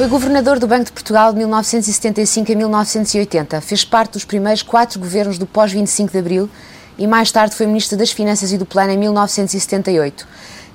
Foi governador do Banco de Portugal de 1975 a 1980. Fez parte dos primeiros quatro governos do pós-25 de Abril e mais tarde foi ministro das Finanças e do Plano em 1978.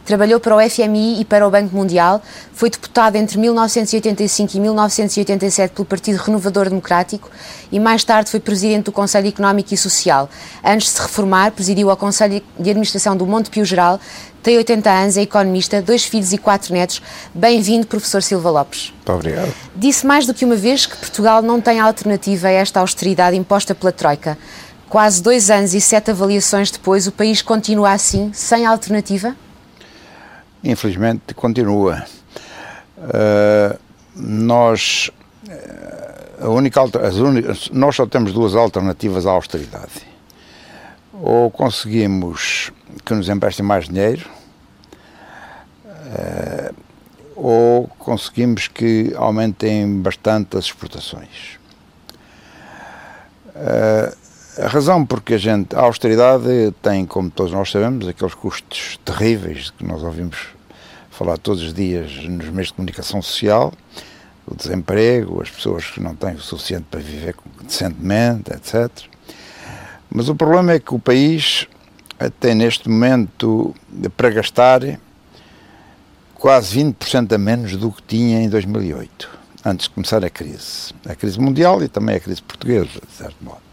Trabalhou para o FMI e para o Banco Mundial, foi deputado entre 1985 e 1987 pelo Partido Renovador Democrático e mais tarde foi presidente do Conselho Económico e Social. Antes de se reformar, presidiu o Conselho de Administração do Monte Pio Geral, tem 80 anos, é economista, dois filhos e quatro netos. Bem-vindo, professor Silva Lopes. Muito obrigado. Disse mais do que uma vez que Portugal não tem alternativa a esta austeridade imposta pela Troika. Quase dois anos e sete avaliações depois, o país continua assim, sem alternativa? Infelizmente, continua. Uh, nós, a única, as únicas, nós só temos duas alternativas à austeridade. Ou conseguimos que nos emprestem mais dinheiro, uh, ou conseguimos que aumentem bastante as exportações. Uh, a razão porque a gente, a austeridade tem, como todos nós sabemos, aqueles custos terríveis que nós ouvimos falar todos os dias nos meios de comunicação social, o desemprego, as pessoas que não têm o suficiente para viver decentemente, etc. Mas o problema é que o país tem neste momento para gastar quase 20% a menos do que tinha em 2008, antes de começar a crise. A crise mundial e também a crise portuguesa, de certo modo.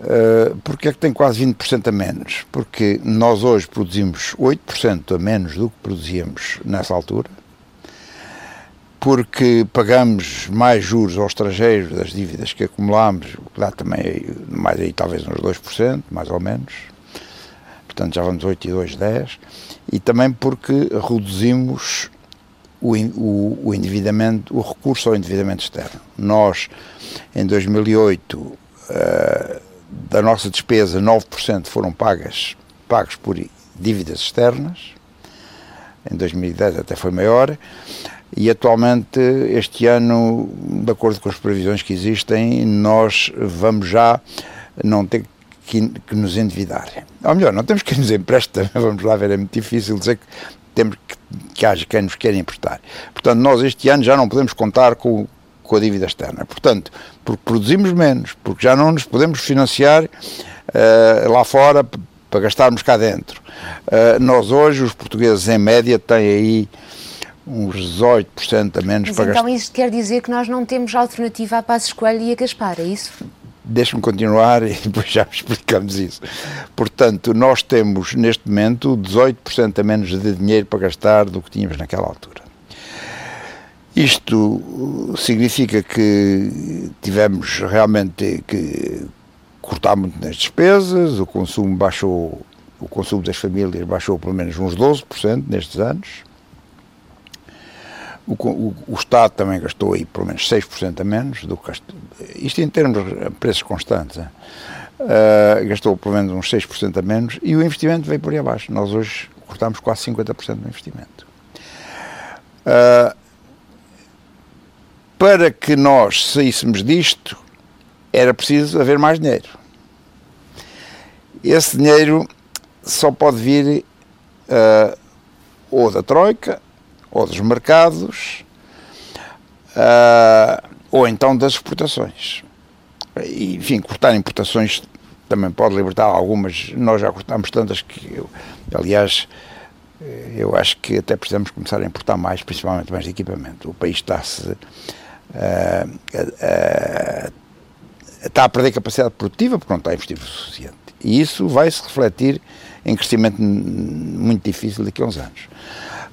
Uh, porque é que tem quase 20% a menos? Porque nós hoje produzimos 8% a menos do que produzíamos nessa altura, porque pagamos mais juros aos estrangeiros das dívidas que acumulámos, o que dá também mais aí talvez uns 2%, mais ou menos, portanto já vamos 8 e 2, 10, e também porque reduzimos o, o, o endividamento, o recurso ao endividamento externo. Nós, em 2008, uh, da nossa despesa, 9% foram pagas, pagos por dívidas externas, em 2010 até foi maior, e atualmente, este ano, de acordo com as previsões que existem, nós vamos já não ter que, que nos endividar. Ou melhor, não temos que nos emprestar, vamos lá ver, é muito difícil dizer que temos que, que haja quem nos queira emprestar. Portanto, nós este ano já não podemos contar com, com a dívida externa. Portanto, porque produzimos menos, porque já não nos podemos financiar uh, lá fora para gastarmos cá dentro. Uh, nós hoje, os portugueses em média, têm aí uns 18% a menos Mas para então gastar. isso quer dizer que nós não temos alternativa a Passos Coelho e a Gaspar, é isso? Deixe-me continuar e depois já explicamos isso. Portanto, nós temos neste momento 18% a menos de dinheiro para gastar do que tínhamos naquela altura. Isto significa que tivemos realmente que cortar muito nas despesas, o consumo baixou, o consumo das famílias baixou pelo menos uns 12% nestes anos. O, o, o, Estado também gastou aí pelo menos 6% a menos do que. Isto em termos de preços constantes. Uh, gastou pelo menos uns 6% a menos e o investimento veio por aí abaixo. Nós hoje cortamos quase 50% do investimento. Uh, para que nós saíssemos disto, era preciso haver mais dinheiro. Esse dinheiro só pode vir uh, ou da Troika, ou dos mercados, uh, ou então das exportações. E, enfim, cortar importações também pode libertar algumas, nós já cortamos tantas que, eu, aliás, eu acho que até precisamos começar a importar mais, principalmente mais de equipamento. O país está-se uh, uh, está a perder capacidade produtiva porque não está a investir o suficiente. E isso vai se refletir em crescimento muito difícil daqui a uns anos.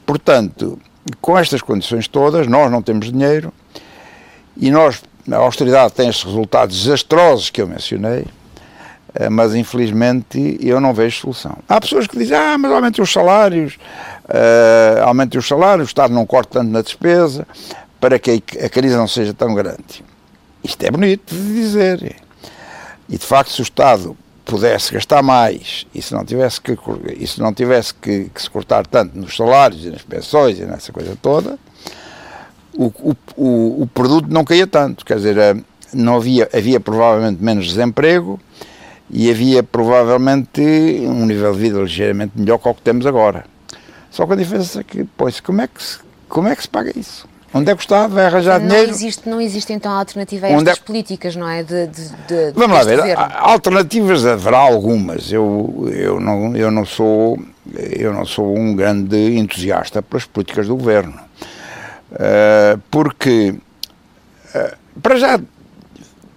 Portanto, com estas condições todas, nós não temos dinheiro e nós, a austeridade tem estes resultados desastrosos que eu mencionei, mas infelizmente eu não vejo solução. Há pessoas que dizem, ah, mas aumentem os salários, uh, aumentem os salários, o Estado não corta tanto na despesa, para que a crise não seja tão grande. Isto é bonito de dizer. E de facto, se o Estado pudesse gastar mais e se não tivesse que, e se, não tivesse que, que se cortar tanto nos salários e nas pensões e nessa coisa toda, o, o, o, o produto não caía tanto. Quer dizer, eh, não havia, havia provavelmente menos desemprego e havia provavelmente um nível de vida ligeiramente melhor que o que temos agora. Só que a diferença é que, pois, como é que se, como é que se paga isso? Onde é que está? Vai arranjar não dinheiro? Existe, não existe então alternativa a estas é... políticas, não é? De, de, de Vamos lá ver, governo. alternativas haverá algumas. Eu, eu, não, eu, não sou, eu não sou um grande entusiasta pelas políticas do governo. Uh, porque, uh, para já,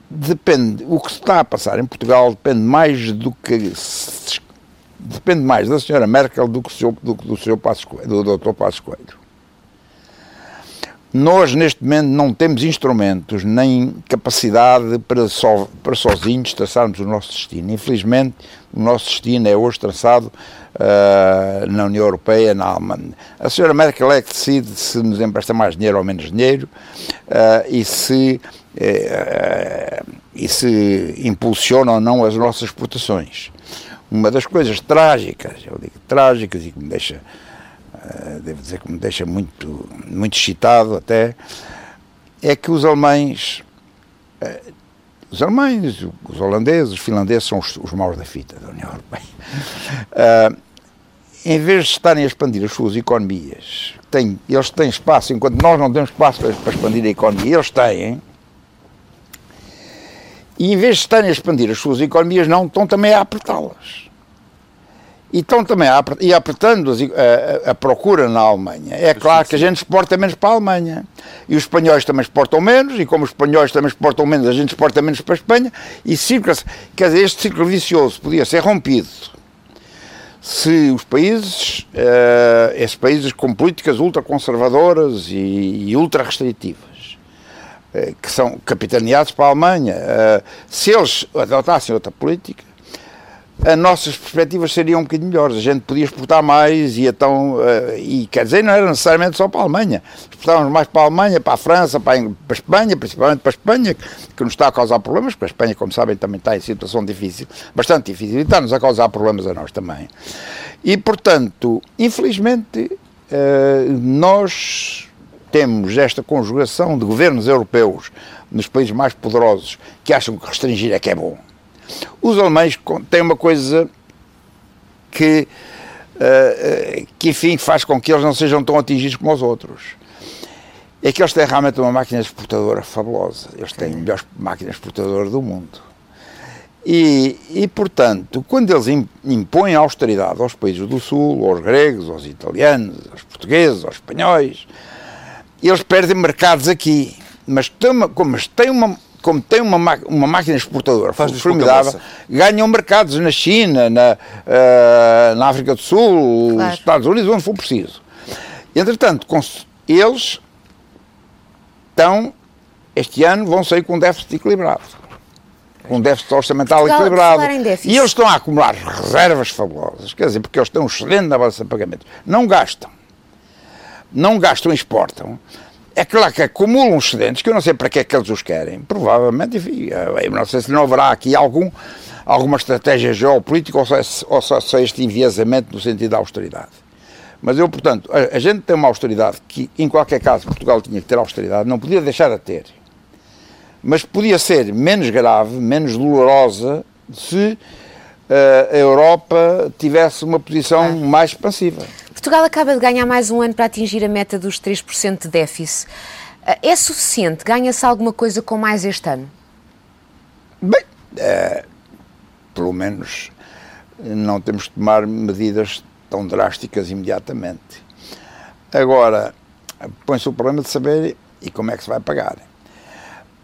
depende, o que se está a passar em Portugal depende mais do que depende mais da senhora Merkel do que do, do, seu Passos do Dr. Passos Coelho. Nós, neste momento, não temos instrumentos nem capacidade para, so, para sozinhos traçarmos o nosso destino. Infelizmente, o nosso destino é hoje traçado uh, na União Europeia, na Alemanha. A senhora Merkel é que decide se nos empresta mais dinheiro ou menos dinheiro uh, e, se, uh, e se impulsiona ou não as nossas exportações. Uma das coisas trágicas, eu digo trágicas e que me deixa devo dizer que me deixa muito, muito excitado até, é que os alemães, eh, os alemães, os holandeses, os finlandeses são os, os maus da fita da União Europeia. Uh, em vez de estarem a expandir as suas economias, têm, eles têm espaço, enquanto nós não temos espaço para, para expandir a economia, eles têm, e em vez de estarem a expandir as suas economias, não, estão também a apertá-las. E estão também e apertando a, a, procura na Alemanha. É claro que a gente exporta menos para a Alemanha. E os espanhóis também exportam menos, e como os espanhóis também exportam menos, a gente exporta menos para a Espanha, e círculo, quer dizer, este ciclo vicioso podia ser rompido se os países, uh, esses países com políticas ultraconservadoras e, e ultra restritivas, uh, que são capitaneados para a Alemanha, uh, se eles adotassem outra política, as nossas perspectivas seriam um bocadinho melhores. A gente podia exportar mais e então, uh, e quer dizer, não era necessariamente só para a Alemanha. Exportávamos mais para a Alemanha, para a França, para a, Espanha, principalmente para a Espanha, que nos está a causar problemas, porque a Espanha, como sabem, também está em situação difícil, bastante difícil, e está-nos a causar problemas a nós também. E, portanto, infelizmente, uh, nós temos esta conjugação de governos europeus nos países mais poderosos que acham que restringir é que é bom os alemães têm uma coisa que, uh, que, enfim, faz com que eles não sejam tão atingidos como os outros. É que eles têm realmente uma máquina exportadora fabulosa. Eles têm a melhor máquina exportadora do mundo. E, e, portanto, quando eles impõem austeridade aos países do Sul, aos gregos, aos italianos, aos portugueses, aos espanhóis, eles perdem mercados aqui. Mas, tem uma, como têm uma, como tem uma, uma máquina exportadora Faz formidável, ganham mercados na China, na, uh, na África do Sul, claro. nos Estados Unidos, onde for preciso. Entretanto, eles estão, este ano, vão sair com um déficit equilibrado. Com um déficit orçamental Portugal, equilibrado. E eles estão a acumular reservas fabulosas, quer dizer, porque eles têm um excelente na balança de pagamentos. Não gastam. Não gastam, exportam é claro que acumulam excedentes, que eu não sei para que é que eles os querem. Provavelmente, enfim, eu não sei se não haverá aqui algum, alguma estratégia geopolítica ou só, ou só, só este enviesamento no sentido da austeridade. Mas eu, portanto, a, a, gente tem uma austeridade que, em qualquer caso, Portugal tinha que ter austeridade, não podia deixar de ter. Mas podia ser menos grave, menos dolorosa, se a Europa tivesse uma posição mais expansiva. Portugal acaba de ganhar mais um ano para atingir a meta dos 3% de déficit. Eh, é suficiente? Ganha-se alguma coisa com mais este ano? Bem, é, pelo menos não temos de tomar medidas tão drásticas imediatamente. Agora, põe-se o problema de saber e como é que se vai pagar.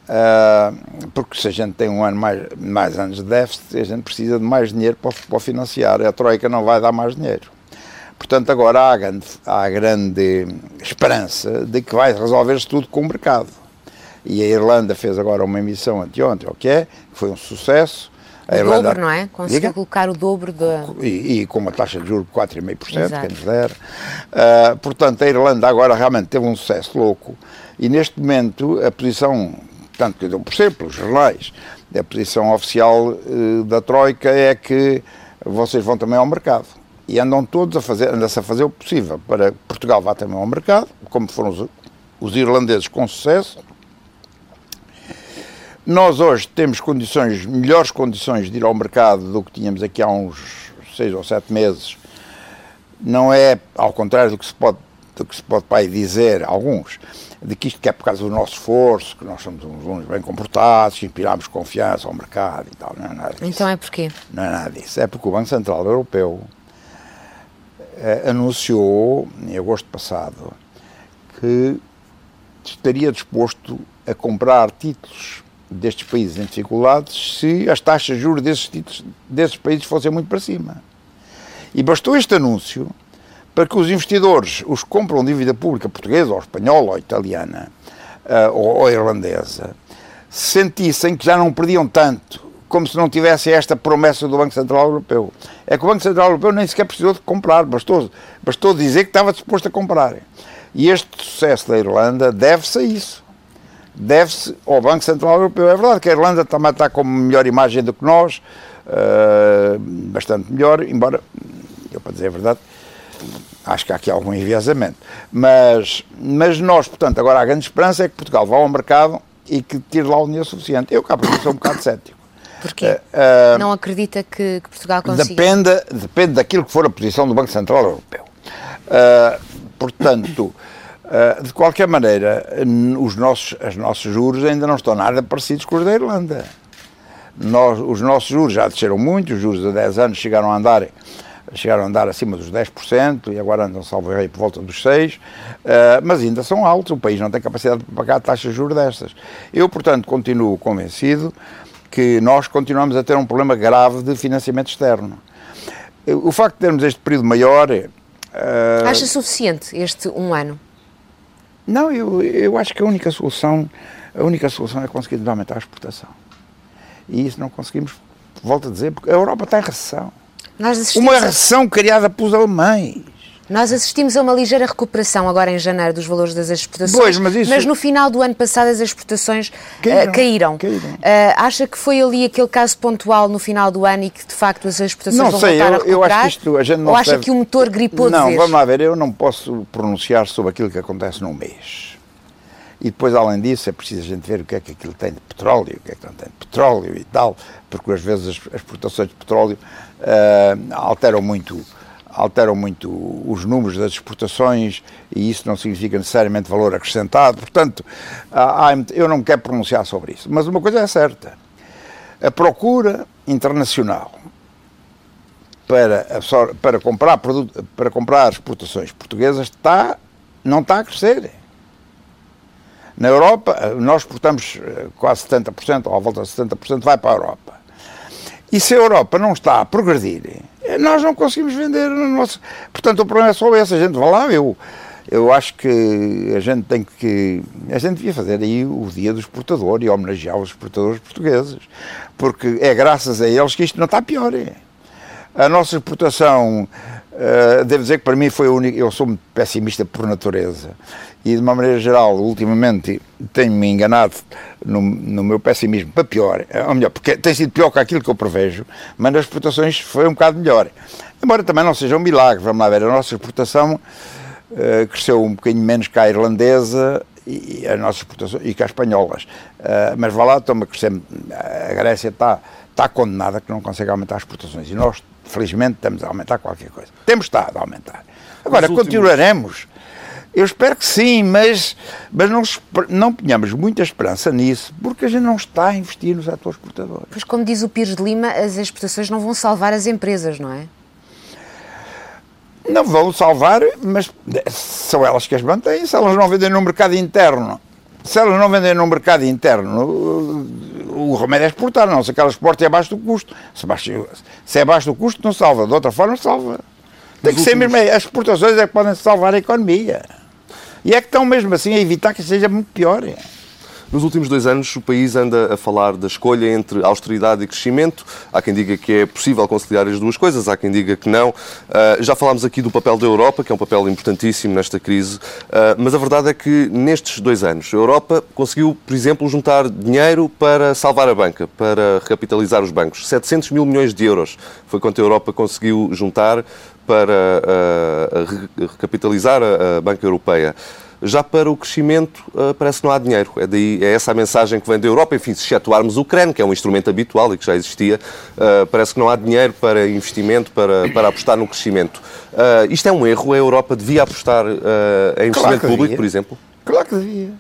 Uh, porque se a gente tem um ano mais, mais anos de déficit, a gente precisa de mais dinheiro para, para financiar. A Troika não vai dar mais dinheiro. Portanto, agora há, grande, há grande esperança de que vai resolver-se tudo com o mercado. E a Irlanda fez agora uma emissão anteontem, o que é, foi um sucesso. A o Irlanda, dobro, não é? Conseguiu diga? colocar o dobro da... E, e, com uma taxa de juros de 4,5%, quem nos der. Uh, portanto, a Irlanda agora realmente teve um sucesso louco. E neste momento, a posição, tanto que eu percebo pelos jornais, a posição oficial uh, da Troika é que vocês vão também ao mercado e andam todos a fazer, anda-se a fazer o possível para Portugal vá também ao mercado, como foram os, os irlandeses com sucesso. Nós hoje temos condições, melhores condições de ir ao mercado do que tínhamos aqui há uns seis ou sete meses. Não é ao contrário do que se pode do que se pode pai dizer, alguns, de que isto que é por causa do nosso esforço, que nós somos uns alunos bem comportados, que inspiramos confiança ao mercado e tal. Não é nada disso. Então é porquê? Não é nada disso. É porque o Banco Central Europeu eh, anunciou, em agosto passado, que estaria disposto a comprar títulos destes países em dificuldades se as taxas de juros desses, títulos, desses países fossem muito para cima. E bastou este anúncio para que os investidores, os que compram dívida pública portuguesa, ou espanhola, ou italiana, uh, ou, ou irlandesa, sentissem que já não perdiam tanto, como se não tivesse esta promessa do Banco Central Europeu. É que o Banco Central Europeu nem sequer precisou de comprar, bastou, bastou dizer que estava disposto a comprar. E este sucesso da Irlanda deve-se a isso. Deve-se ao Banco Central Europeu. É verdade que a Irlanda também está com melhor imagem do que nós, uh, bastante melhor, embora, eu para dizer a verdade, Acho que há aqui algum enviesamento. Mas, mas nós, portanto, agora a grande esperança é que Portugal vá ao mercado e que tire lá o dinheiro suficiente. Eu cá porque sou um bocado cético. Porquê? Uh, uh, não acredita que, que, Portugal consiga? Depende, depende daquilo que for a posição do Banco Central Europeu. Uh, portanto, de qualquer maneira, os nossos, os nossos juros ainda não estão nada parecidos com os da Irlanda. Nós, os nossos juros já desceram muito, os juros de 10 anos chegaram a andar chegaram a andar acima dos 10% e agora andam, salvo rei, por volta dos 6%, uh, eh, mas ainda são altos, o país não tem capacidade de pagar taxas de juros destas. Eu, portanto, continuo convencido que nós continuamos a ter um problema grave de financiamento externo. O facto de termos este período maior... Uh, Acha suficiente este um ano? Não, eu, eu acho que a única solução, a única solução é conseguir aumentar a exportação. E isso não conseguimos, volto a dizer, porque a Europa está em recessão. Uma recessão criada pelos alemães. Nós assistimos a uma ligeira recuperação agora em janeiro dos valores das exportações, pois, mas, isso... mas, no final do ano passado as exportações caíram. Uh, caíram. caíram. Uh, acha que foi ali aquele caso pontual no final do ano e que de facto as exportações não vão sei, voltar eu, a recuperar? Eu acho que isto, a gente não Ou acha deve... que o motor gripou não, de vez? Não, vamos lá ver, eu não posso pronunciar sobre aquilo que acontece num mês. E depois, além disso, é preciso a gente ver o que é que aquilo tem de petróleo, o que é que não tem de petróleo e tal, porque às vezes as exportações de petróleo uh, alteram muito alteram muito os números das exportações e isso não significa necessariamente valor acrescentado. Portanto, eu não quero pronunciar sobre isso. Mas uma coisa é certa: a procura internacional para, para, comprar, produto, para comprar exportações portuguesas está, não está a crescer. Na Europa, nós exportamos eh, quase 70%, ou à volta de 70%, vai para a Europa. E se a Europa não está a progredir, nós não conseguimos vender. Nosso... Portanto, o problema é só esse. A gente vai lá, eu, eu acho que a gente tem que. A gente devia fazer aí o dia do exportador e homenagear os exportadores portugueses, porque é graças a eles que isto não está pior. A nossa exportação, uh, devo dizer que para mim foi a única. Eu sou muito pessimista por natureza e de uma maneira geral, ultimamente, tenho-me enganado no, no, meu pessimismo para pior, ou melhor, porque tem sido pior que aquilo que eu prevejo, mas nas exportações foi um bocado melhor. Embora também não seja um milagre, vamos lá ver, a nossa exportação uh, cresceu um bocadinho menos que a irlandesa e, a nossa exportação, e que as espanholas, uh, mas vá lá, estamos a crescer, a Grécia está, está condenada que não consegue aumentar as exportações, e nós, felizmente, estamos a aumentar qualquer coisa. Temos estado a aumentar. Agora, continuaremos eu espero que sim, mas, mas não, não ponhamos muita esperança nisso, porque a gente não está a investir nos atores exportadores. Pois, como diz o Pires de Lima, as exportações não vão salvar as empresas, não é? Não vão salvar, mas são elas que as mantêm. Se elas não vendem no mercado interno, se elas não vendem no mercado interno, o remédio é exportar, não. Se aquela exporta é abaixo do custo. Se, baixo, se é abaixo do custo, não salva. De outra forma, salva. Tem que últimos... ser mesmo. As exportações é que podem salvar a economia. E é que estão mesmo assim a evitar que seja muito pior. Nos últimos dois anos, o país anda a falar da escolha entre austeridade e crescimento. Há quem diga que é possível conciliar as duas coisas, há quem diga que não. Uh, já falámos aqui do papel da Europa, que é um papel importantíssimo nesta crise, uh, mas a verdade é que nestes dois anos, a Europa conseguiu, por exemplo, juntar dinheiro para salvar a banca, para recapitalizar os bancos. 700 mil milhões de euros foi quanto a Europa conseguiu juntar para uh, recapitalizar a, a, banca europeia. Já para o crescimento uh, parece que não há dinheiro. É, daí, é essa a mensagem que vem da Europa. Enfim, se excetuarmos o CRAN, que é um instrumento habitual e que já existia, uh, parece que não há dinheiro para investimento, para, para apostar no crescimento. Uh, isto é um erro? A Europa devia apostar em investimento claro público, por exemplo? Claro que devia.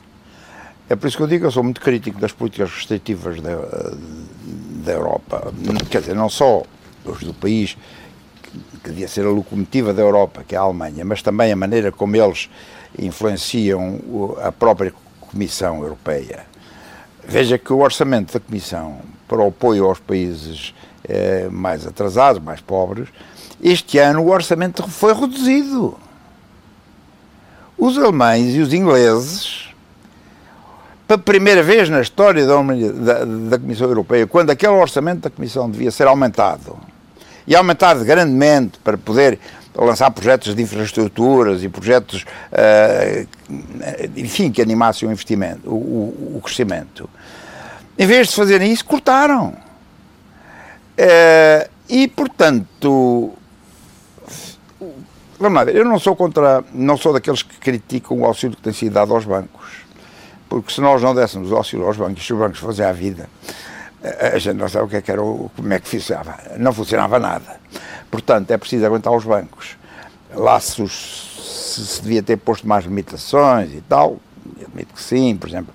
É por isso que eu digo que eu sou muito crítico das políticas restritivas da, da Europa. Quer dizer, não só os do país que devia ser a locomotiva da Europa, que é a Alemanha, mas também a maneira como eles influenciam a própria Comissão Europeia. Veja que o orçamento da Comissão para o apoio aos países eh, mais atrasados, mais pobres, este ano o orçamento foi reduzido. Os alemães e os ingleses, pela primeira vez na história da, da, da Comissão Europeia, quando aquele orçamento da Comissão devia ser aumentado, e aumentado grandemente para poder lançar projetos de infraestruturas e projetos, uh, enfim, que animassem o investimento, o, o, crescimento. Em vez de fazerem isso, cortaram. Uh, e, portanto, vamos lá ver, eu não sou contra, não sou daqueles que criticam o auxílio que tem sido dado aos bancos, porque se nós não dessemos auxílio aos bancos, se os bancos fazem a vida, a gente não sabe o que é que era, como é que funcionava. Não funcionava nada. Portanto, é preciso aguentar os bancos. Lá se, se, devia ter posto mais limitações e tal, admito que sim, por exemplo,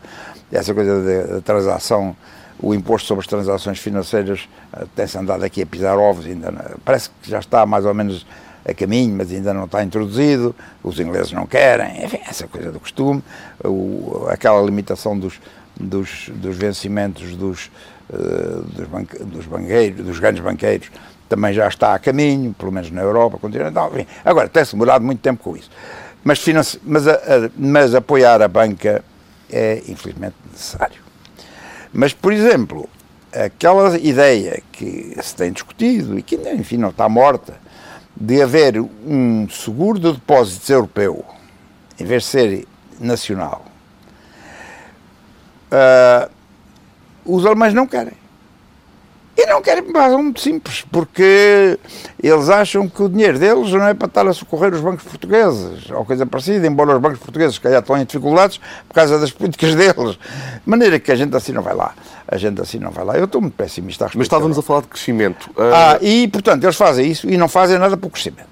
essa coisa da transação, o imposto sobre as transações financeiras tem-se andado aqui a pisar ovos, ainda não, parece que já está mais ou menos a caminho, mas ainda não está introduzido, os ingleses não querem, enfim, essa coisa do costume, o, aquela limitação dos, dos, dos vencimentos dos, uh, dos, banque, dos banqueiros, dos grandes banqueiros, também já está a caminho, pelo menos na Europa continental. Enfim, agora, tem-se demorado muito tempo com isso. Mas, mas, a, a, mas apoiar a banca é, infelizmente, necessário. Mas, por exemplo, aquela ideia que se tem discutido e que, enfim, não está morta, de haver um seguro de depósitos europeu, em vez de ser nacional, uh, os alemães não querem. E não querem por razão muito simples, porque eles acham que o dinheiro deles não é para estar a socorrer os bancos portugueses, ou coisa parecida, embora os bancos portugueses que já estão em dificuldades por causa das políticas deles. De maneira que a gente assim não vai lá. A gente assim não vai lá. Eu estou muito pessimista a Mas estávamos a falar de crescimento. Uh... Ah, e portanto eles fazem isso e não fazem nada para o crescimento.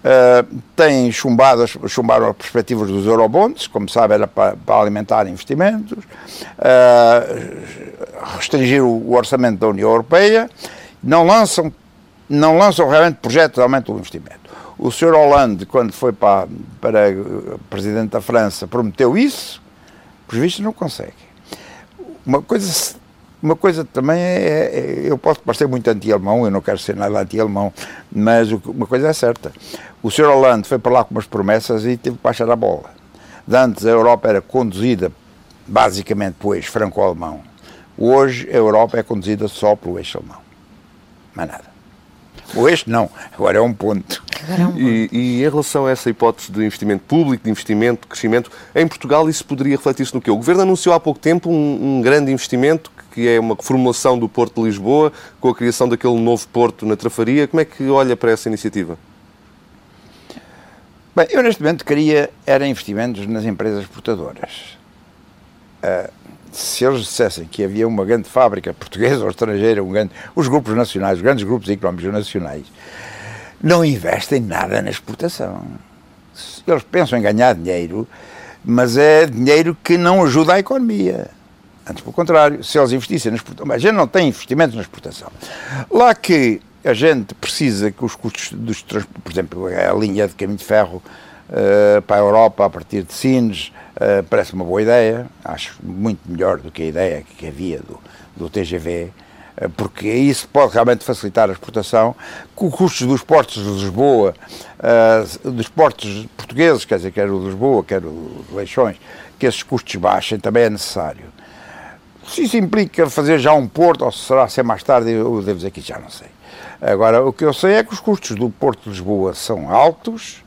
Uh, têm chumbado, chumbaram as perspectivas dos eurobonds, como sabe, era para, para alimentar investimentos, uh, restringir o, orçamento da União Europeia, não lançam, não lançam realmente projetos de aumento do investimento. O Sr. Hollande, quando foi para, para presidente da França, prometeu isso, por vistos não consegue. Uma coisa uma coisa também é, é, eu posso parecer muito anti-alemão, eu não quero ser nada anti-alemão, mas uma coisa é certa. O Sr. Hollande foi para lá com umas promessas e teve que baixar a bola. De antes a Europa era conduzida basicamente pelo eixo franco-alemão. Hoje a Europa é conduzida só pelo eixo alemão. Mais nada. O eixo não, agora é um ponto. É um ponto. E, e, em relação a essa hipótese de investimento público, de investimento, de crescimento, em Portugal isso poderia refletir-se no quê? O Governo anunciou há pouco tempo um, um grande investimento que é uma formulação do Porto de Lisboa, com a criação daquele novo porto na Trafaria. Como é que olha para essa iniciativa? Bem, eu neste momento queria era investimentos nas empresas portadoras. Uh, se eles dissessem que havia uma grande fábrica portuguesa ou estrangeira, um grande, os grupos nacionais, os grandes grupos económicos nacionais, não investem nada na exportação. Eles pensam em ganhar dinheiro, mas é dinheiro que não ajuda a economia. Antes, pelo contrário, se eles investissem na exportação, a gente não tem investimentos na exportação. Lá que a gente precisa que os custos dos transportes, por exemplo, a linha de caminho de ferro uh, para a Europa a partir de Sines, uh, parece uma boa ideia, acho muito melhor do que a ideia que havia do, do TGV, uh, porque isso pode realmente facilitar a exportação, com os custos dos portos de Lisboa, dos portos portugueses, quer dizer, quer o de Lisboa, quer o de Leixões, que esses custos baixem, também é necessário. Se isso implica fazer já um porto, ou será ser mais tarde, eu devo dizer que já não sei. Agora, o que eu sei é que os custos do Porto de Lisboa são altos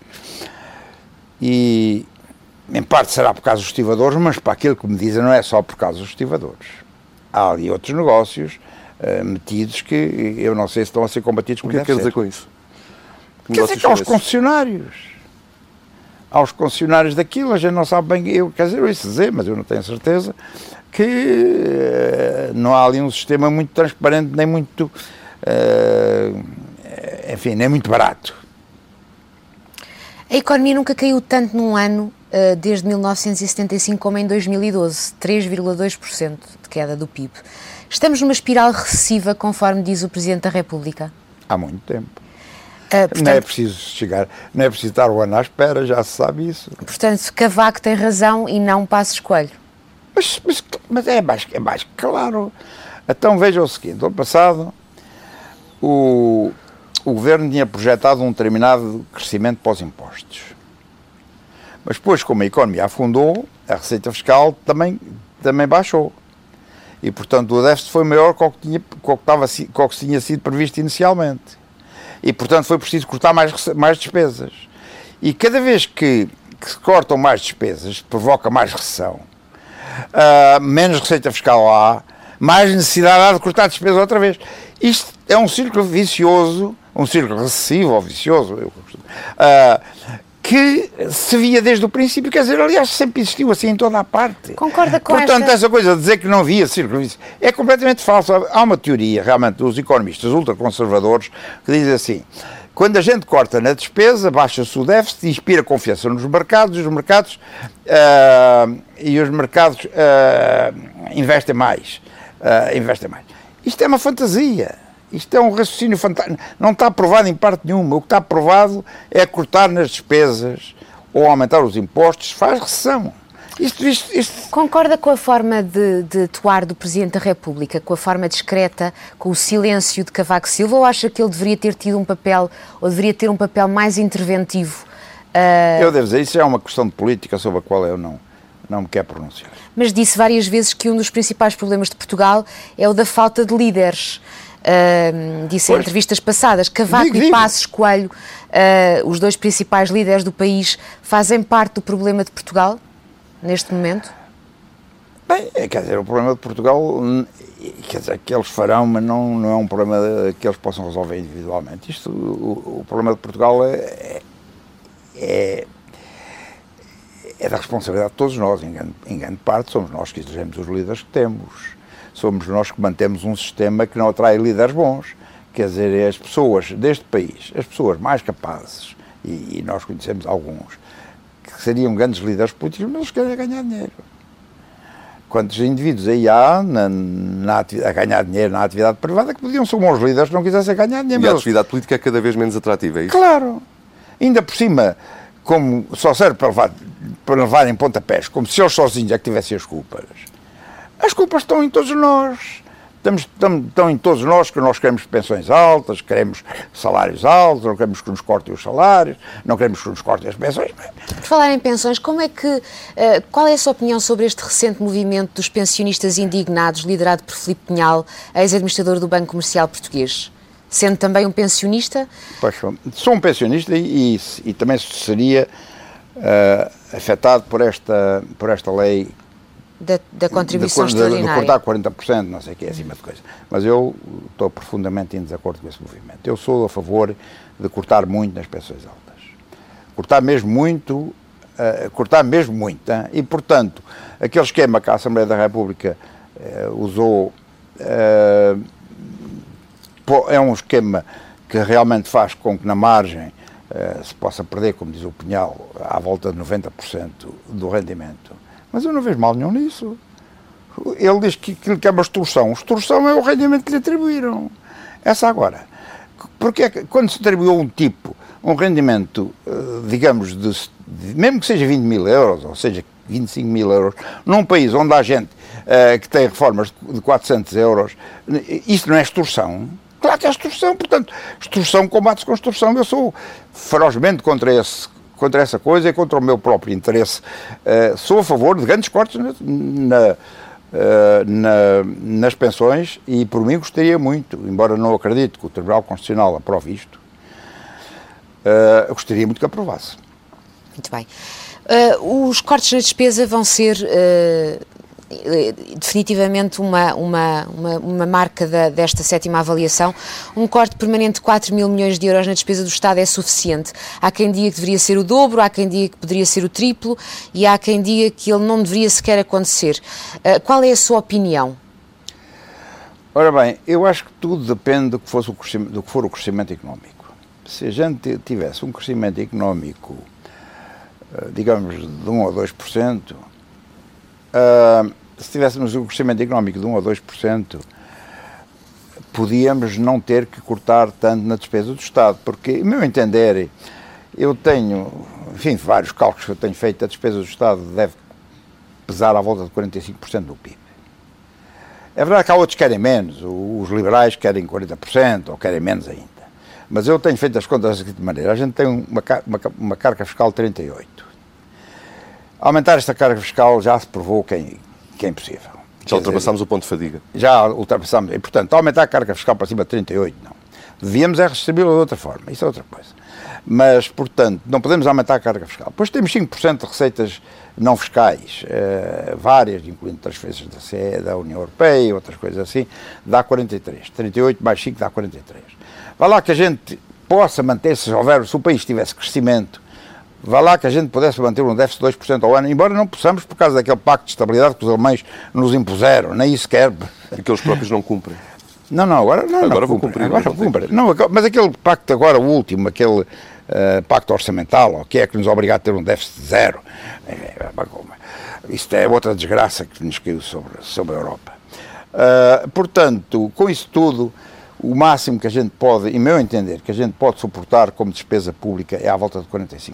e, em parte, será por causa dos estivadores, mas para aquilo que me dizem, não é só por causa dos estivadores. Há ali outros negócios uh, metidos que eu não sei se estão a ser combatidos como O que é que quer dizer com isso? Que quer dizer que há os concessionários. aos concessionários daquilo, a gente não sabe bem, eu, quer dizer, eu isso dizer, mas eu não tenho certeza, que uh, não há ali um sistema muito transparente, nem muito, uh, enfim, nem muito barato. A economia nunca caiu tanto num ano uh, desde 1975 como em 2012, 3,2% de queda do PIB. Estamos numa espiral recessiva, conforme diz o Presidente da República? Há muito tempo. Uh, portanto, não é preciso chegar, não é preciso estar o ano à espera, já se sabe isso. Portanto, Cavaco tem razão e não Passos Coelho. Mas, mas, mas, é, mais, é mais claro. Então veja o seguinte, ano passado o, o governo tinha projetado um determinado crescimento pós impostos. Mas depois, como a economia afundou, a receita fiscal também, também baixou. E, portanto, o déficit foi maior que o que, tinha, o que, estava, que o que tinha sido previsto inicialmente e, portanto, foi preciso cortar mais, mais despesas. E cada vez que, que se cortam mais despesas, provoca mais recessão, uh, menos receita fiscal há, mais necessidade há de cortar despesas outra vez. Isto é um círculo vicioso, um círculo recessivo ou vicioso, eu, uh, que se via desde o princípio, quer dizer, aliás, sempre existiu assim em toda a parte. Concorda com Portanto, esta... essa coisa de dizer que não havia círculo é completamente falso. Há uma teoria, realmente, dos economistas ultraconservadores que diz assim, quando a gente corta na despesa, baixa-se o déficit, inspira confiança nos mercados, os mercados uh, e os mercados uh, investem mais. Uh, investem mais. Isto é uma fantasia. Isto é um raciocínio fantástico. Não está aprovado em parte nenhuma. O que está aprovado é cortar nas despesas ou aumentar os impostos. Faz recessão. Isto, isto, isto... Concorda com a forma de, de, atuar do Presidente da República, com a forma discreta, com o silêncio de Cavaco Silva, ou acha que ele deveria ter tido um papel, ou deveria ter um papel mais interventivo? Uh... Eu devo dizer, isso é uma questão de política sobre a qual eu não, não me quero pronunciar. Mas disse várias vezes que um dos principais problemas de Portugal é o da falta de líderes. Uh, disse pois. em entrevistas passadas, Cavaco digo, e Passos Coelho, uh, os dois principais líderes do país, fazem parte do problema de Portugal neste momento? Bem, é, quer dizer, o problema de Portugal, quer dizer, que eles farão, mas não, não é um problema que eles possam resolver individualmente. Isto, o, o problema de Portugal é, é, é, da responsabilidade de todos nós, em grande, em grande parte somos nós que elegemos os líderes que temos somos nós que mantemos um sistema que não atrai líderes bons. Quer dizer, é as pessoas deste país, as pessoas mais capazes, e, e nós conhecemos alguns, que seriam grandes líderes políticos, mas eles querem ganhar dinheiro. Quantos indivíduos aí há na, na a ganhar dinheiro na atividade privada que podiam ser bons líderes que não quisessem ganhar dinheiro. E a atividade política é cada vez menos atrativa, é isso? Claro. Ainda por cima, como só serve para levar, para levar em pontapés, como se eles sozinhos é que tivessem as culpas as culpas estão em todos nós. Estamos, estamos, estão em todos nós que nós queremos pensões altas, queremos salários altos, não queremos que nos cortem os salários, não queremos que nos cortem as pensões. Por falar em pensões, como é que, uh, qual é a sua opinião sobre este recente movimento dos pensionistas indignados, liderado por Filipe Pinhal, ex-administrador do Banco Comercial Português? Sendo também um pensionista? Pois, sou um pensionista e, e, e também seria uh, afetado por esta, por esta lei da, da contribuição de, extraordinária. De cortar 40%, não sei o que, acima de coisa. Mas eu estou profundamente em desacordo com esse movimento. Eu sou a favor de cortar muito nas pensões altas. Cortar mesmo muito, uh, cortar mesmo muito. Hein? E, portanto, aquele esquema que a Assembleia da República uh, usou é um esquema que realmente faz com que na margem se possa perder, como diz o Pinhal, à volta de 90% do rendimento mas eu não vejo mal nenhum nisso. Ele diz que aquilo que é uma extorsão. Extorsão é o rendimento que lhe atribuíram. Essa agora. Porque é que, quando se atribuiu a um tipo um rendimento, eh, digamos, de, de, mesmo que seja 20 mil euros, ou seja, 25 mil euros, num país onde há gente uh, que tem reformas de 400 euros, isso não é extorsão? Claro que é extorsão, portanto, extorsão combate-se com extorsão. Eu sou ferozmente contra esse contra essa coisa e contra o meu próprio interesse. Uh, sou a favor de grandes cortes na, na, uh, na, nas pensões e, por mim, gostaria muito, embora não acredite que o Tribunal Constitucional aprove isto, uh, gostaria muito que aprovasse. Muito bem. os cortes na despesa vão ser definitivamente uma, uma, uma, uma marca da, desta sétima avaliação. Um corte permanente de 4 mil milhões de euros na despesa do Estado é suficiente. Há quem diga que deveria ser o dobro, há quem diga que poderia ser o triplo e há quem diga que ele não deveria sequer acontecer. Uh, qual é a sua opinião? Ora bem, eu acho que tudo depende do que, fosse o do que for o crescimento económico. Se a gente tivesse um crescimento económico, eh, digamos, de 1 ou 2%, uh, se tivéssemos um crescimento económico de 1 ou 2%, podíamos não ter que cortar tanto na despesa do Estado, porque, no meu entender, eu tenho, enfim, vários cálculos que eu tenho feito, a despesa do Estado deve pesar à volta de 45% do PIB. É verdade que há outros que querem menos, os liberais querem 40% ou querem menos ainda. Mas eu tenho feito as contas da seguinte maneira: a gente tem uma, uma, uma carga fiscal de 38. Aumentar esta carga fiscal já se provou que é, que é impossível. Já ultrapassamos o ponto de fadiga. Já ultrapassamos. E, portanto, aumentar a carga fiscal para cima de 38, não. Devíamos é redistribuí-la de outra forma. Isso é outra coisa. Mas, portanto, não podemos aumentar a carga fiscal. Depois temos 5% de receitas não fiscais, uh, várias, incluindo transferências da CE, da União Europeia outras coisas assim, dá 43. 38 mais 5 dá 43. Vá lá que a gente possa manter, se houver, se o país tivesse crescimento, vá lá que a gente pudesse manter um déficit de 2% ao ano, embora não possamos por causa daquele pacto de estabilidade que os alemães nos impuseram, nem isso quer. Porque eles próprios não cumprem. Não, não, agora não. Agora não vou cumprir. Agora vou cumprir. Não, mas aquele pacto agora, o último, aquele uh, pacto orçamental, que é que nos obriga a ter um déficit zero, é, é, isto é outra desgraça que nos caiu sobre, sobre a Europa. Uh, portanto, com isso tudo, o máximo que a gente pode, em meu entender, que a gente pode suportar como despesa pública é à volta de 45%.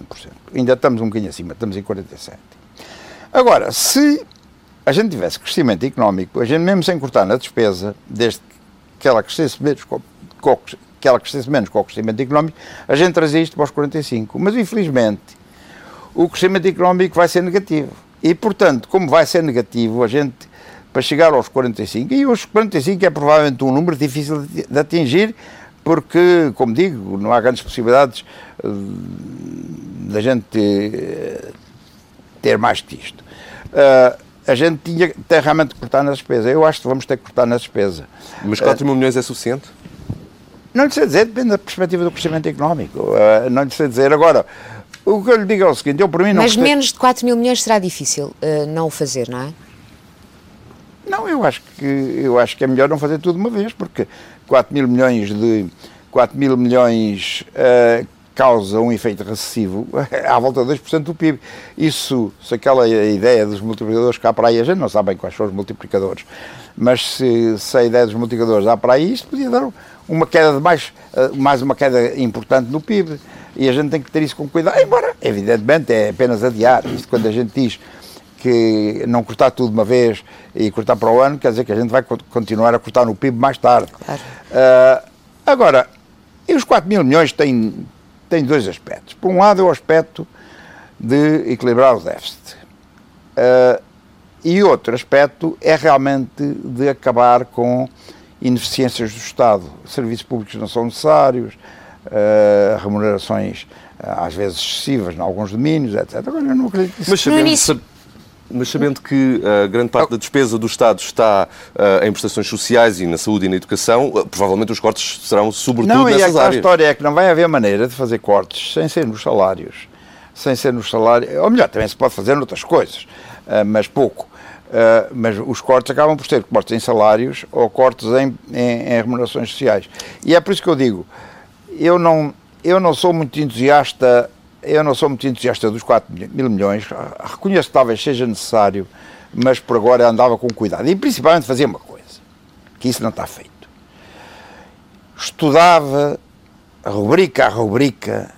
Ainda estamos um bocadinho acima, estamos em 47%. Agora, se a gente tivesse crescimento económico, a gente mesmo sem cortar na despesa, desde que ela crescesse menos com, com, que ela crescesse menos com o crescimento económico, a gente trazia isto para os 45. Mas, infelizmente, o crescimento económico vai ser negativo. E, portanto, como vai ser negativo, a gente, para chegar aos 45, e os 45 é provavelmente um número difícil de atingir, porque, como digo, não há grandes possibilidades uh, da gente uh, ter mais que isto. Uh, a gente tinha tem realmente que cortar na despesa. Eu acho que vamos ter que cortar na despesa. Mas 4 mil milhões é suficiente? Não lhe sei dizer, depende da perspectiva do crescimento económico. não lhe sei dizer. Agora, o que eu lhe digo é o seguinte, eu por mim não... Mas menos de 4 mil milhões será difícil uh, não o fazer, não é? Não, eu acho, que, eu acho que é melhor não fazer tudo de uma vez, porque 4 mil milhões de... 4 mil milhões uh, causa um efeito recessivo à volta de 2% do PIB. Isso, se aquela ideia dos multiplicadores cá para aí, a gente não sabe bem quais são os multiplicadores, mas se, se a ideia dos multiplicadores dá para aí, isto podia dar uma queda de mais, uh, mais uma queda importante no PIB e a gente tem que ter isso com cuidado, embora, evidentemente, é apenas adiar. Isto quando a gente diz que não cortar tudo de uma vez e cortar para o ano, quer dizer que a gente vai continuar a cortar no PIB mais tarde. Claro. Uh, agora, e os 4 mil milhões têm, têm dois aspectos. Por um lado, é o aspecto de equilibrar o déficit. Uh, e outro aspecto é realmente de acabar com ineficiências do Estado. Serviços públicos não são necessários, uh, remunerações às vezes excessivas em alguns domínios, etc. Agora eu não acredito que isso... Mas sabendo, mas sabendo que a uh, grande parte da despesa do Estado está uh, em prestações sociais e na saúde e na educação, uh, provavelmente os cortes serão sobretudo não, nessas a, áreas. a história é que não vai haver maneira de fazer cortes sem ser nos salários. Sem ser nos salários. Ou melhor, também se pode fazer noutras coisas, mas pouco. mas os cortes acabam por ser cortes em salários ou cortes em, em, em remunerações sociais. E é por isso que eu digo, eu não, eu não sou muito entusiasta, eu não sou muito entusiasta dos 4 mil milhões, reconheço que talvez seja necessário, mas por agora andava com cuidado. E principalmente fazia uma coisa, que isso não está feito. Estudava rubrica a rubrica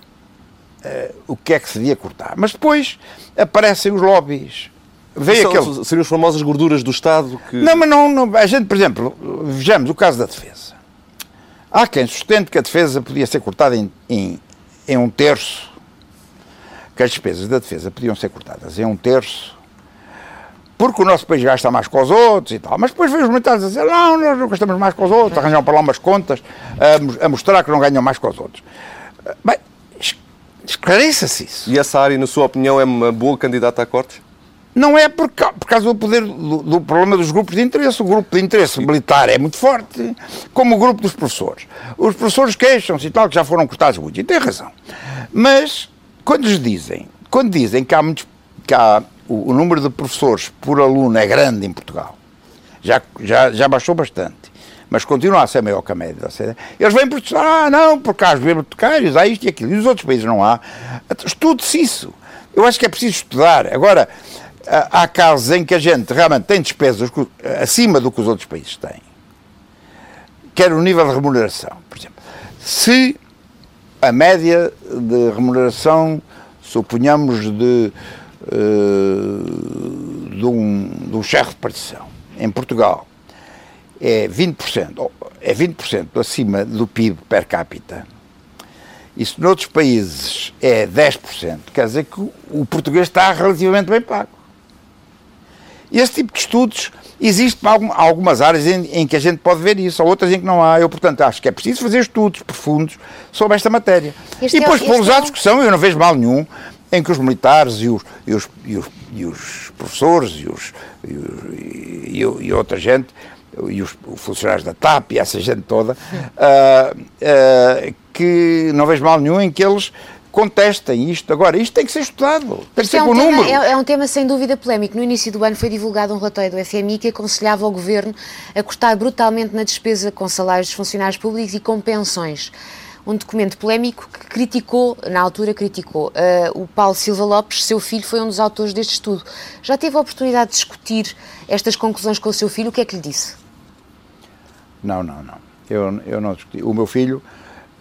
uh, o que é que se devia cortar. Mas depois aparecem os lobbies. Veio aquele... Seriam as famosas gorduras do Estado que... Não, mas não, não, a gente, por exemplo, vejamos o caso da defesa. Há quem sustente que a defesa podia ser cortada em, em, em um terço, que as despesas da defesa podiam ser cortadas em um terço, porque o nosso país gasta mais com os outros e tal. Mas depois veio os militares a dizer, não, nós não gastamos mais com os outros, arranjam para lá umas contas a, mostrar que não ganham mais com os outros. Bem, esclareça-se isso. E essa área, na sua opinião, é uma boa candidata a cortes? não é por, por causa do poder do, do, problema dos grupos de interesse. O grupo de interesse militar é muito forte, como o grupo dos professores. Os professores queixam-se e tal, que já foram cortados muito, e tem razão. Mas, quando lhes dizem, quando dizem que há muitos, que há, o, o número de professores por aluno é grande em Portugal, já, já, já baixou bastante mas continua a ser maior que a média da OCDE. Eles vêm protestar, ah, não, porque há os bibliotecários, há isto e aquilo, e nos outros países não há. Estude-se isso. Eu acho que é preciso estudar. Agora, há casos em que a gente realmente tem despesas acima do que os outros países têm. Quer o nível de remuneração, por exemplo. Se a média de remuneração, suponhamos, de, uh, de, um, de um chefe de partição em Portugal é 20%, é 20% acima do PIB per capita, isso noutros países é 10%, quer dizer que o português está relativamente bem pago. Esse tipo de estudos existe para algumas áreas em, em, que a gente pode ver isso, ou outras em que não há. Eu, portanto, acho que é preciso fazer estudos profundos sobre esta matéria. Este e depois é, pô-los à discussão, eu não vejo mal nenhum, em que os militares e os, e os, e os, e os professores e, os, e, e, outra gente e os funcionários da TAP e essa gente toda, uh, uh, que não vejo mal nenhum em que eles contestem isto. Agora, isto tem que ser estudado, tem que ser é um com tema, é, é, um tema sem dúvida polémico. No início do ano foi divulgado um relatório do FMI que aconselhava ao Governo a cortar brutalmente na despesa com salários dos funcionários públicos e com pensões. Um documento polémico que criticou, na altura criticou, uh, o Paulo Silva Lopes, seu filho, foi um dos autores deste estudo. Já teve a oportunidade de discutir estas conclusões com o seu filho? O que é que lhe disse? Não, não, não. Eu, eu não discuti. O meu filho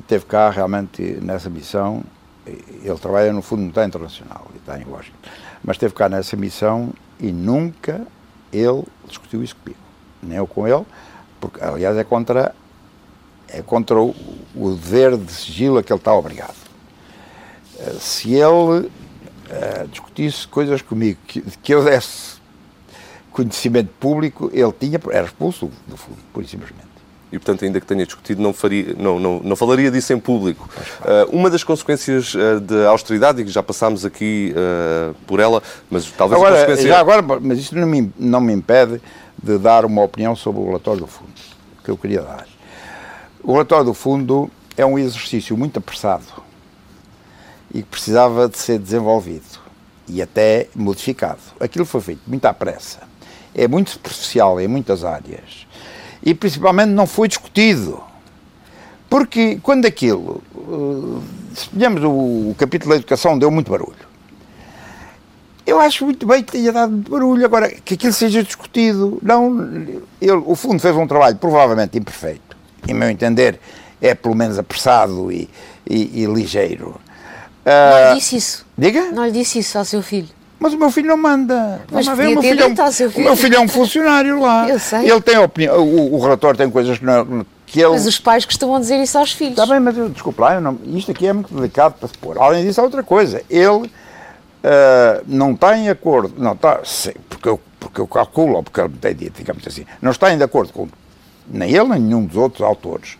teve cá realmente nessa missão. Ele trabalha no Fundo Monetário Internacional e está em Washington. Mas esteve cá nessa missão e nunca ele discutiu isso comigo. Nem eu com ele, porque aliás é contra, é contra o, o dever de sigilo a que ele está obrigado. Eh, se ele uh, discutisse coisas comigo que, que eu desse conhecimento público, ele tinha, era expulso do fundo, por simplesmente e, portanto, ainda que tenha discutido, não, faria, não, não, não falaria disso em público. Uh, uma das consequências uh, da austeridade, e que já passámos aqui uh, por ela, mas talvez agora, a consequência... Já agora, mas isto não me, não me impede de dar uma opinião sobre o relatório do fundo, que eu queria dar. O relatório do fundo é um exercício muito apressado e que precisava de ser desenvolvido e até modificado. Aquilo foi feito muito à pressa. É muito superficial em muitas áreas e principalmente não foi discutido. Porque quando aquilo, uh, se o, o capítulo da educação deu muito barulho. Eu acho muito bem que tenha dado barulho. Agora, que aquilo seja discutido. Não, ele, o Fundo fez um trabalho provavelmente imperfeito. Em meu entender, é pelo menos apressado e, e, e ligeiro. Não lhe uh, disse isso? Diga? Não lhe disse isso ao seu filho? Mas o meu filho não manda. Mas ver, o, meu filho é um, o meu filho é um funcionário lá. Eu sei. Ele tem opinião. O, o relatório tem coisas que, não, que ele. Mas os pais costumam dizer isso aos filhos. Está bem, mas eu, desculpe lá, eu não, isto aqui é muito delicado para se pôr. Além disso, há outra coisa. Ele uh, não está em acordo. Não está. Porque eu, porque eu calculo, ou porque ele me tem dito, digamos assim. Não está em acordo com nem ele, nem nenhum dos outros autores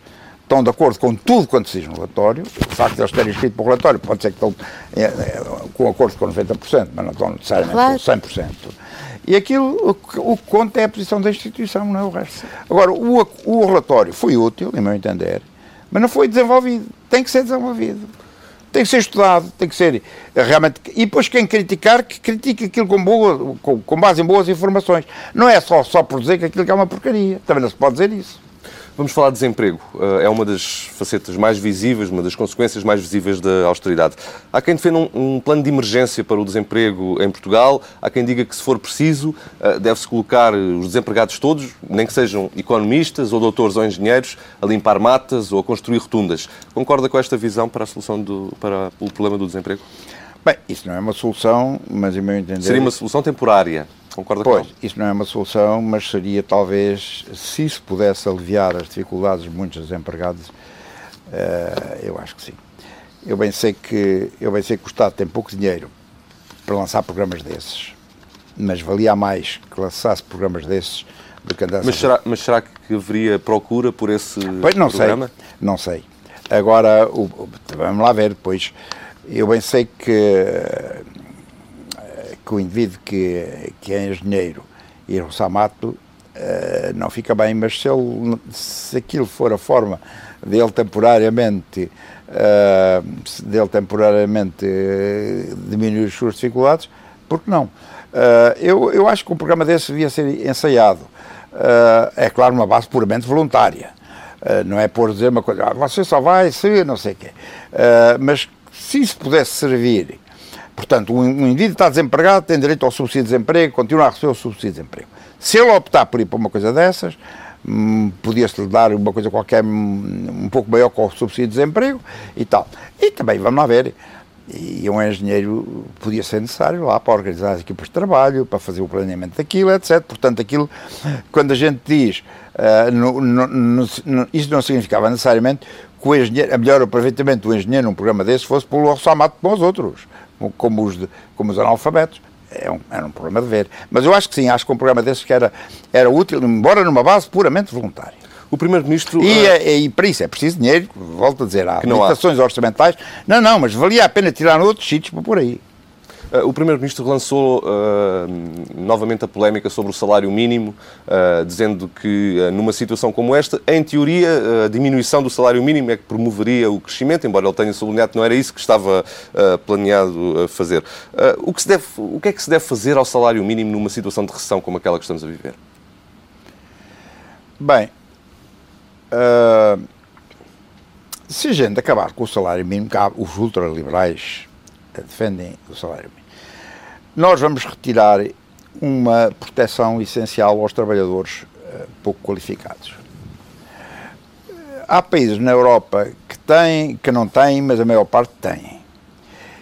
estão de acordo com tudo quanto se diz no relatório. O facto de eles terem escrito para o relatório pode ser que estão é, é, com acordo com 90%, mas não estão necessariamente claro. com 100%. E aquilo, o, o que conta é a posição da instituição, não é o resto. Agora, o, o relatório foi útil, em meu entender, mas não foi desenvolvido. Tem que ser desenvolvido. Tem que ser estudado, tem que ser realmente. E depois quem criticar, que critique aquilo com, boa, com, com base em boas informações. Não é só, só por dizer que aquilo é uma porcaria. Também não se pode dizer isso. Vamos falar de desemprego. Eh, é uma das facetas mais visíveis, uma das consequências mais visíveis da austeridade. Há quem defenda um, um plano de emergência para o desemprego em Portugal. Há quem diga que, se for preciso, eh, deve-se colocar os desempregados todos, nem que sejam economistas ou doutores ou engenheiros, a limpar matas ou a construir rotundas. Concorda com esta visão para a solução do, para o problema do desemprego? Bem, isso não é uma solução, mas em meu entender... Seria uma solução temporária. Concorda pois, com isso não é uma solução, mas seria talvez, se isso pudesse aliviar as dificuldades de muitos desempregados, uh, eu acho que sim. Eu bem sei que eu bem sei que o Estado tem pouco dinheiro para lançar programas desses, mas valia mais que lançasse programas desses do que andasse mas será, mas será que haveria procura por esse pois não programa? Sei, não sei. Agora, o, vamos lá ver depois. Eu bem sei que que o indivíduo que, que é engenheiro e roçar mato uh, não fica bem, mas se, ele, se aquilo for a forma dele temporariamente uh, dele temporariamente uh, diminuir as suas dificuldades, porque não? Uh, eu, eu acho que um programa desse devia ser ensaiado. é claro, uma base puramente voluntária. não é por dizer uma coisa, ah, você só vai se não sei o quê. mas se isso pudesse servir Portanto, um, indivíduo está desempregado, tem direito ao subsídio de desemprego, continua a receber o subsídio de desemprego. Se ele optar por ir para uma coisa dessas, hum, podia-se dar uma coisa qualquer hum, um pouco maior com o subsídio de desemprego e tal. E também, vamos lá ver, e um engenheiro podia ser necessário lá para organizar as equipas de trabalho, para fazer o planeamento daquilo, etc. Portanto, aquilo, quando a gente diz, uh, no, no, no, isso não significava necessariamente que o engenheiro, a melhor aproveitamento do engenheiro num programa desse fosse pelo orçamento com os outros como os, de, como os analfabetos. É um, era um problema de ver. Mas eu acho que sim, acho que um programa desses que era, era útil, embora numa base puramente voluntária. O Primeiro-Ministro. E, uh... e, para isso é preciso dinheiro, volto a dizer, há limitações orçamentais. Não, não, mas valia a pena tirar outros sítios por, por aí. Uh, o Primeiro-Ministro lançou uh, novamente a polémica sobre o salário mínimo, uh, dizendo que numa situação como esta, em teoria, a diminuição do salário mínimo é que promoveria o crescimento, embora ele tenha sublinhado que não era isso que estava planeado fazer. o, que se deve, o que é que se deve fazer ao salário mínimo numa situação de recessão como aquela que estamos a viver? Bem, se a gente acabar com o salário mínimo, os ultraliberais defendem o salário mínimo nós vamos retirar uma proteção essencial aos trabalhadores uh, pouco qualificados. Há países na Europa que têm, que não têm, mas a maior parte têm.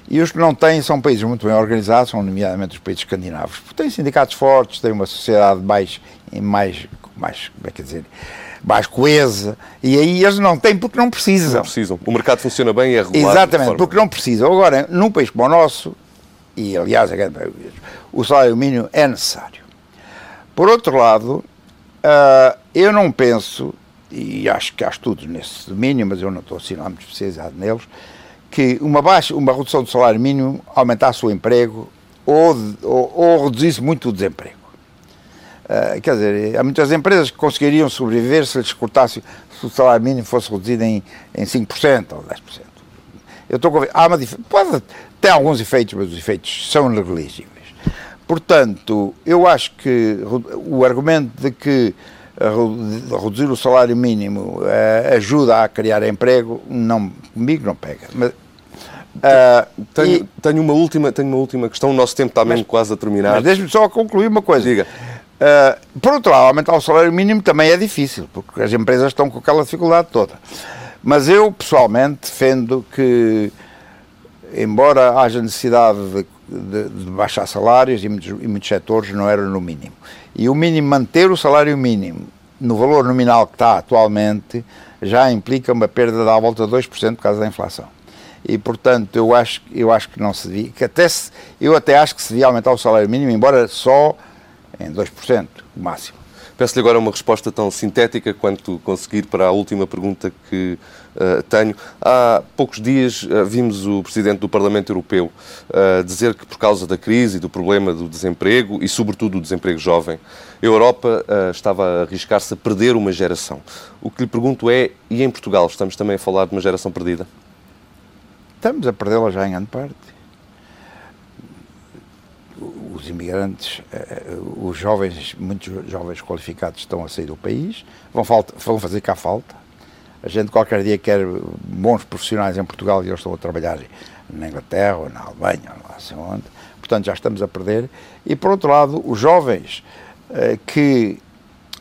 E os que não têm são países muito bem organizados, são nomeadamente os países escandinavos, porque têm sindicatos fortes, têm uma sociedade mais, mais, mais como é que dizer, mais coesa, e aí eles não têm porque não precisam. Não precisam. O mercado funciona bem e é regulado. Exatamente, porque não precisam. Agora, num país como o nosso, e aliás o salário mínimo é necessário. Por outro lado, uh, eu não penso, e acho que há estudos nesse domínio, mas eu não estou assim muito especializado neles, que uma, baixa, uma redução do salário mínimo aumentasse o emprego ou, ou, ou reduzisse muito o desemprego. Uh, quer dizer, há muitas empresas que conseguiriam sobreviver se lhes cortasse, se o salário mínimo fosse reduzido em, em 5% ou 10%. Eu estou convencido. Há uma pode ter alguns efeitos, mas os efeitos são negligíveis. Portanto, eu acho que o argumento de que reduzir o salário mínimo uh, ajuda a criar emprego, não, comigo não pega. Mas, uh, tenho, e, tenho, uma última, tenho uma última questão, o nosso tempo está mesmo quase a terminar. Mas deixe-me só concluir uma coisa. Diga. Uh, por outro lado, aumentar o salário mínimo também é difícil, porque as empresas estão com aquela dificuldade toda. Mas eu, pessoalmente, defendo que, embora haja necessidade de, de, de baixar salários, e muitos, em muitos setores não era no mínimo. E o mínimo, manter o salário mínimo no valor nominal que está atualmente, já implica uma perda da volta de 2% por causa da inflação. E, portanto, eu acho, eu acho que não se devia, que até se, eu até acho que se devia aumentar o salário mínimo, embora só em 2%, o máximo. Peço-lhe agora uma resposta tão sintética quanto conseguir para a última pergunta que uh, tenho. Há poucos dias uh, vimos o Presidente do Parlamento Europeu uh, dizer que, por causa da crise e do problema do desemprego, e sobretudo do desemprego jovem, a Europa estava a arriscar-se a perder uma geração. O que lhe pergunto é, e em Portugal, estamos também a falar de uma geração perdida? Estamos a perdê-la já em grande parte os imigrantes, eh, eh, os jovens, muitos jovens qualificados estão a sair do país, vão, falta, vão fazer cá falta. A gente qualquer dia quer bons profissionais em Portugal e eu estou a trabalhar na Inglaterra ou na Alemanha, não sei onde. Portanto, já estamos a perder. E, por outro lado, os jovens eh, que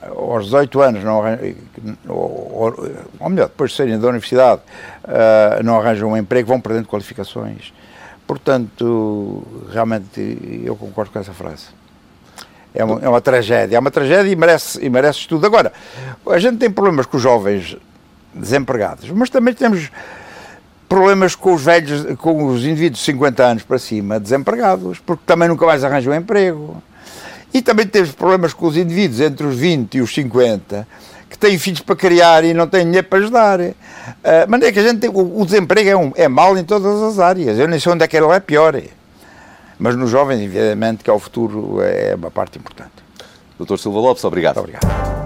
aos 18 anos, não arranjam, ou, ou, melhor, depois de saírem da universidade, não arranjam um emprego, vão perdendo qualificações Portanto, realmente eu concordo com essa frase. É uma, é uma tragédia, é uma tragédia e merece, e merece estudo. Agora, a gente tem problemas com os jovens desempregados, mas também temos problemas com os velhos, com os indivíduos de 50 anos para cima desempregados, porque também nunca mais arranjam emprego. E também temos problemas com os indivíduos entre os 20 e os 50 que têm filhos para criar e não têm dinheiro para ajudar. Uh, mas é que a gente tem, o, o desemprego é, um, é mal em todas as áreas. Eu nem sei onde é que ele é pior. mas nos jovens, evidentemente, que é o futuro é uma parte importante. Doutor Silva Lopes, obrigado. Muito obrigado.